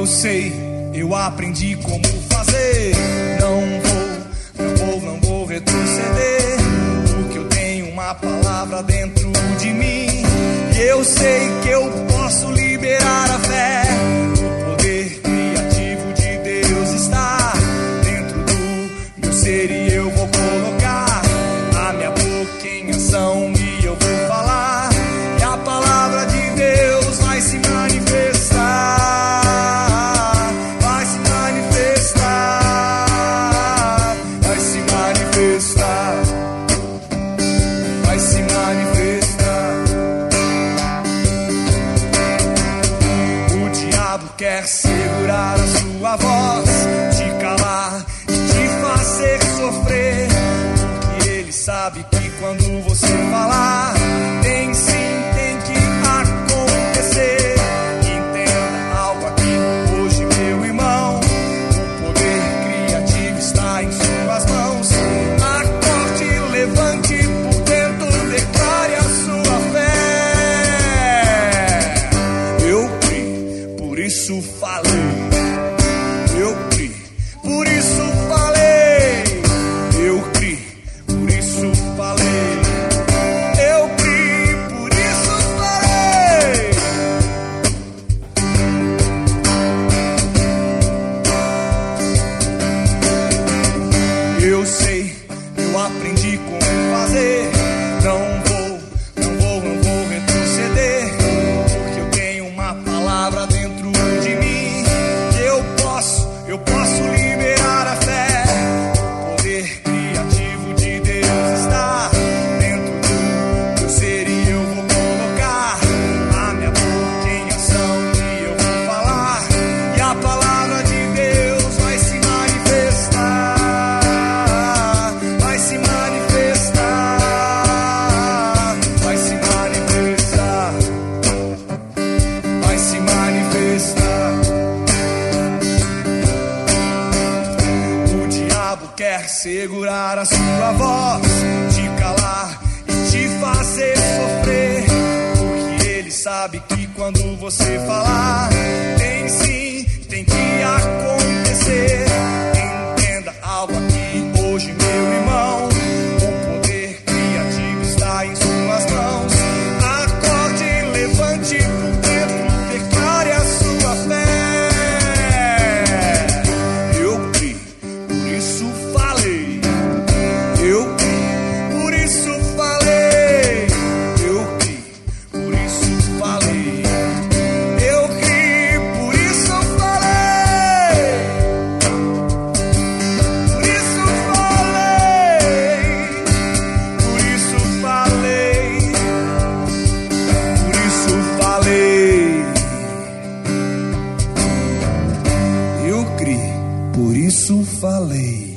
eu sei, eu aprendi como fazer. Não vou, não vou, não vou retroceder. Porque eu tenho uma palavra dentro de mim. E eu sei que eu Quer segurar a sua voz, te calar, e te fazer sofrer, porque ele sabe que Eu criei. Por isso quer segurar a sua voz, te calar e te fazer sofrer. Porque ele sabe que quando você falar, tem sim. isso falei.